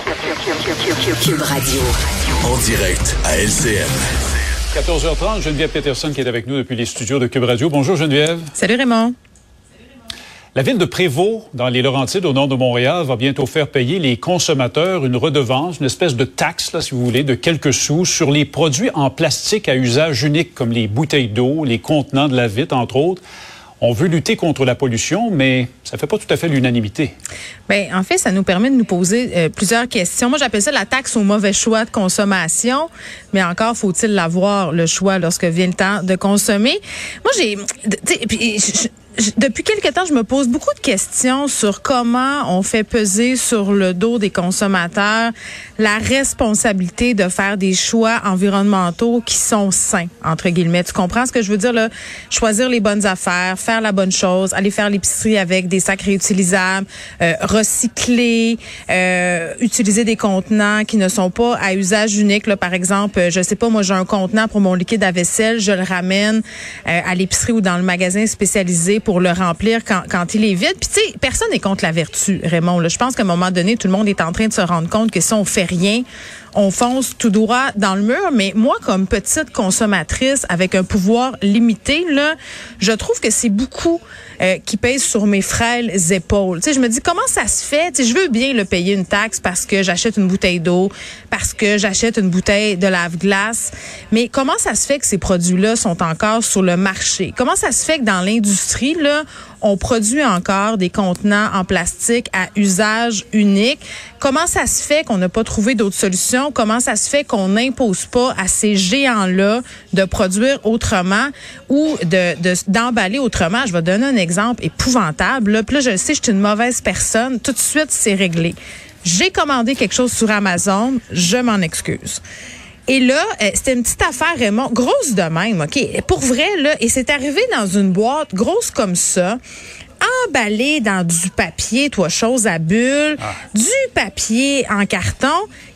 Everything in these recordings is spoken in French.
Cube Radio. En direct à LCN. 14h30, Geneviève Peterson qui est avec nous depuis les studios de Cube Radio. Bonjour Geneviève. Salut Raymond. La ville de Prévost, dans les Laurentides, au nord de Montréal, va bientôt faire payer les consommateurs une redevance, une espèce de taxe, là, si vous voulez, de quelques sous sur les produits en plastique à usage unique, comme les bouteilles d'eau, les contenants de la vitre, entre autres. On veut lutter contre la pollution, mais ça fait pas tout à fait l'unanimité. Ben, en fait, ça nous permet de nous poser euh, plusieurs questions. Moi, j'appelle ça la taxe au mauvais choix de consommation, mais encore faut-il l'avoir le choix lorsque vient le temps de consommer. Moi, j'ai, depuis quelque temps, je me pose beaucoup de questions sur comment on fait peser sur le dos des consommateurs la responsabilité de faire des choix environnementaux qui sont sains, entre guillemets. Tu comprends ce que je veux dire, là? Choisir les bonnes affaires, faire la bonne chose, aller faire l'épicerie avec des sacs réutilisables, euh, recycler, euh, utiliser des contenants qui ne sont pas à usage unique. Là, par exemple, euh, je sais pas, moi, j'ai un contenant pour mon liquide à vaisselle, je le ramène à l'épicerie ou dans le magasin spécialisé pour le remplir quand, quand il est vide. Puis tu sais, personne n'est contre la vertu, Raymond. Là. Je pense qu'à un moment donné, tout le monde est en train de se rendre compte que si on fait rien, on fonce tout droit dans le mur. Mais moi, comme petite consommatrice avec un pouvoir limité, là, je trouve que c'est beaucoup euh, qui pèse sur mes frêles épaules. Sais, je me dis comment ça se fait? Je veux bien le payer une taxe parce que j'achète une bouteille d'eau, parce que j'achète une bouteille de lave-glace. Mais comment ça se fait que ces produits-là sont encore sur le marché? Comment ça se fait que dans l'industrie là, on produit encore des contenants en plastique à usage unique. Comment ça se fait qu'on n'a pas trouvé d'autres solutions? Comment ça se fait qu'on n'impose pas à ces géants-là de produire autrement ou de d'emballer autrement? Je vais donner un exemple épouvantable. Là, Puis là, je sais, je suis une mauvaise personne. Tout de suite, c'est réglé. J'ai commandé quelque chose sur Amazon. Je m'en excuse. Et là, euh, c'était une petite affaire, Raymond, grosse de même, OK? Pour vrai, là, et c'est arrivé dans une boîte grosse comme ça emballée dans du papier, toi, chose à bulles, ah. du papier en carton.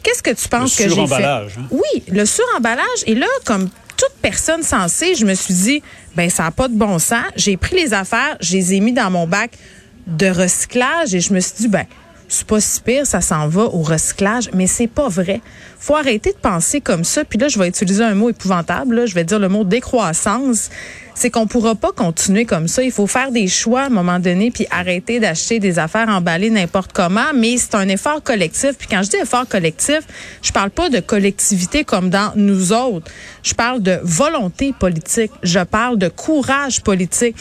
Qu'est-ce que tu penses que j'ai fait? Hein? Oui, le suremballage. Et là, comme toute personne sensée, je me suis dit, ben ça n'a pas de bon sens. J'ai pris les affaires, je les ai mis dans mon bac de recyclage et je me suis dit, ben c'est pas si pire, ça s'en va au recyclage, mais c'est pas vrai. Faut arrêter de penser comme ça. Puis là, je vais utiliser un mot épouvantable. Je vais dire le mot décroissance. C'est qu'on pourra pas continuer comme ça. Il faut faire des choix à un moment donné, puis arrêter d'acheter des affaires emballées n'importe comment. Mais c'est un effort collectif. Puis quand je dis effort collectif, je parle pas de collectivité comme dans nous autres. Je parle de volonté politique. Je parle de courage politique.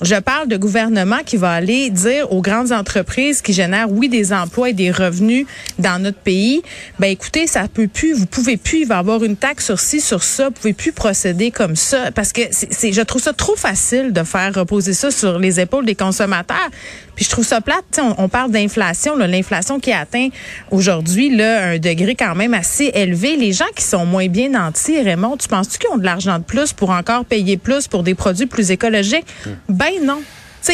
Je parle de gouvernement qui va aller dire aux grandes entreprises qui génèrent, oui, des emplois et des revenus dans notre pays, ben écoutez, ça peut plus, vous pouvez plus, il va y avoir une taxe sur ci, sur ça, vous pouvez plus procéder comme ça, parce que c'est, je trouve ça trop facile de faire reposer ça sur les épaules des consommateurs. Puis je trouve ça plate, on, on parle d'inflation, l'inflation qui atteint aujourd'hui là un degré quand même assez élevé. Les gens qui sont moins bien nantis, Raymond, tu penses-tu qu'ils ont de l'argent de plus pour encore payer plus pour des produits plus écologiques? Hmm. Ben non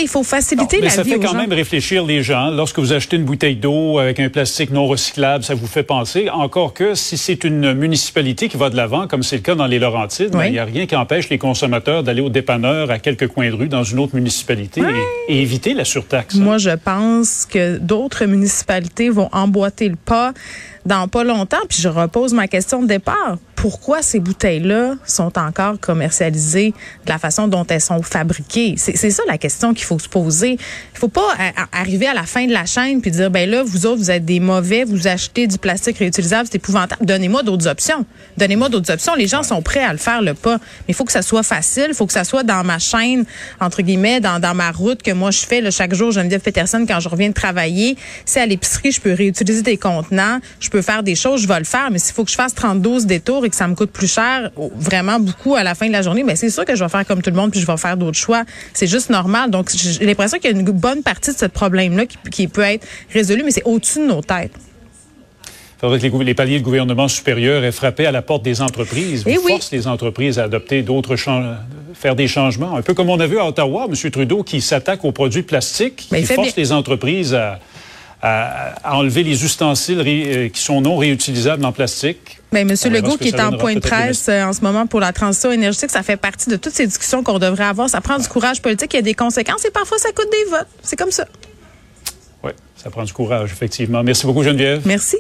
il faut faciliter mais la ça vie. Ça fait quand même réfléchir les gens. Lorsque vous achetez une bouteille d'eau avec un plastique non recyclable, ça vous fait penser. Encore que si c'est une municipalité qui va de l'avant, comme c'est le cas dans les Laurentides, ben, il n'y a rien qui empêche les consommateurs d'aller au dépanneur à quelques coins de rue dans une autre municipalité et, éviter la surtaxe. Moi, je pense que d'autres municipalités vont emboîter le pas dans pas longtemps. Puis je repose ma question de départ pourquoi ces bouteilles-là sont encore commercialisées de la façon dont elles sont fabriquées? C'est ça la question qu'il faut se poser. Il faut pas arriver à la fin de la chaîne puis dire ben là vous autres vous êtes des mauvais, vous achetez du plastique réutilisable, c'est épouvantable. Donnez-moi d'autres options. Donnez-moi d'autres options. Les gens sont prêts à le faire le pas, mais il faut que ça soit facile, il faut que ça soit dans ma chaîne entre guillemets, dans, dans ma route que moi je fais là, chaque jour. Geneviève Peterson quand je reviens de travailler, c'est à l'épicerie, je peux réutiliser des contenants, je peux faire des choses, je vais le faire, mais s'il faut que je fasse 32 détours et ça me coûte plus cher, vraiment beaucoup à la fin de la journée, mais c'est sûr que je vais faire comme tout le monde puis je vais faire d'autres choix. C'est juste normal. Donc, j'ai l'impression qu'il y a une bonne partie de ce problème-là qui, peut être résolu, mais c'est au-dessus de nos têtes. Il faudrait que les, paliers de gouvernement supérieur aient frappé à la porte des entreprises. Eh Vous force les entreprises à adopter d'autres faire des changements. Un peu comme on a vu à Ottawa, M. Trudeau qui s'attaque aux produits plastiques, qui force les entreprises à, à, enlever les ustensiles euh, qui sont non réutilisables en plastique. Mais Monsieur Legault, qui est en point de presse euh, en ce moment pour la transition énergétique, ça fait partie de toutes ces discussions qu'on devrait avoir. Ça prend du courage politique, il y a des conséquences et parfois ça coûte des votes. C'est comme ça. Oui, ça prend du courage, effectivement. Merci beaucoup, Geneviève. Merci.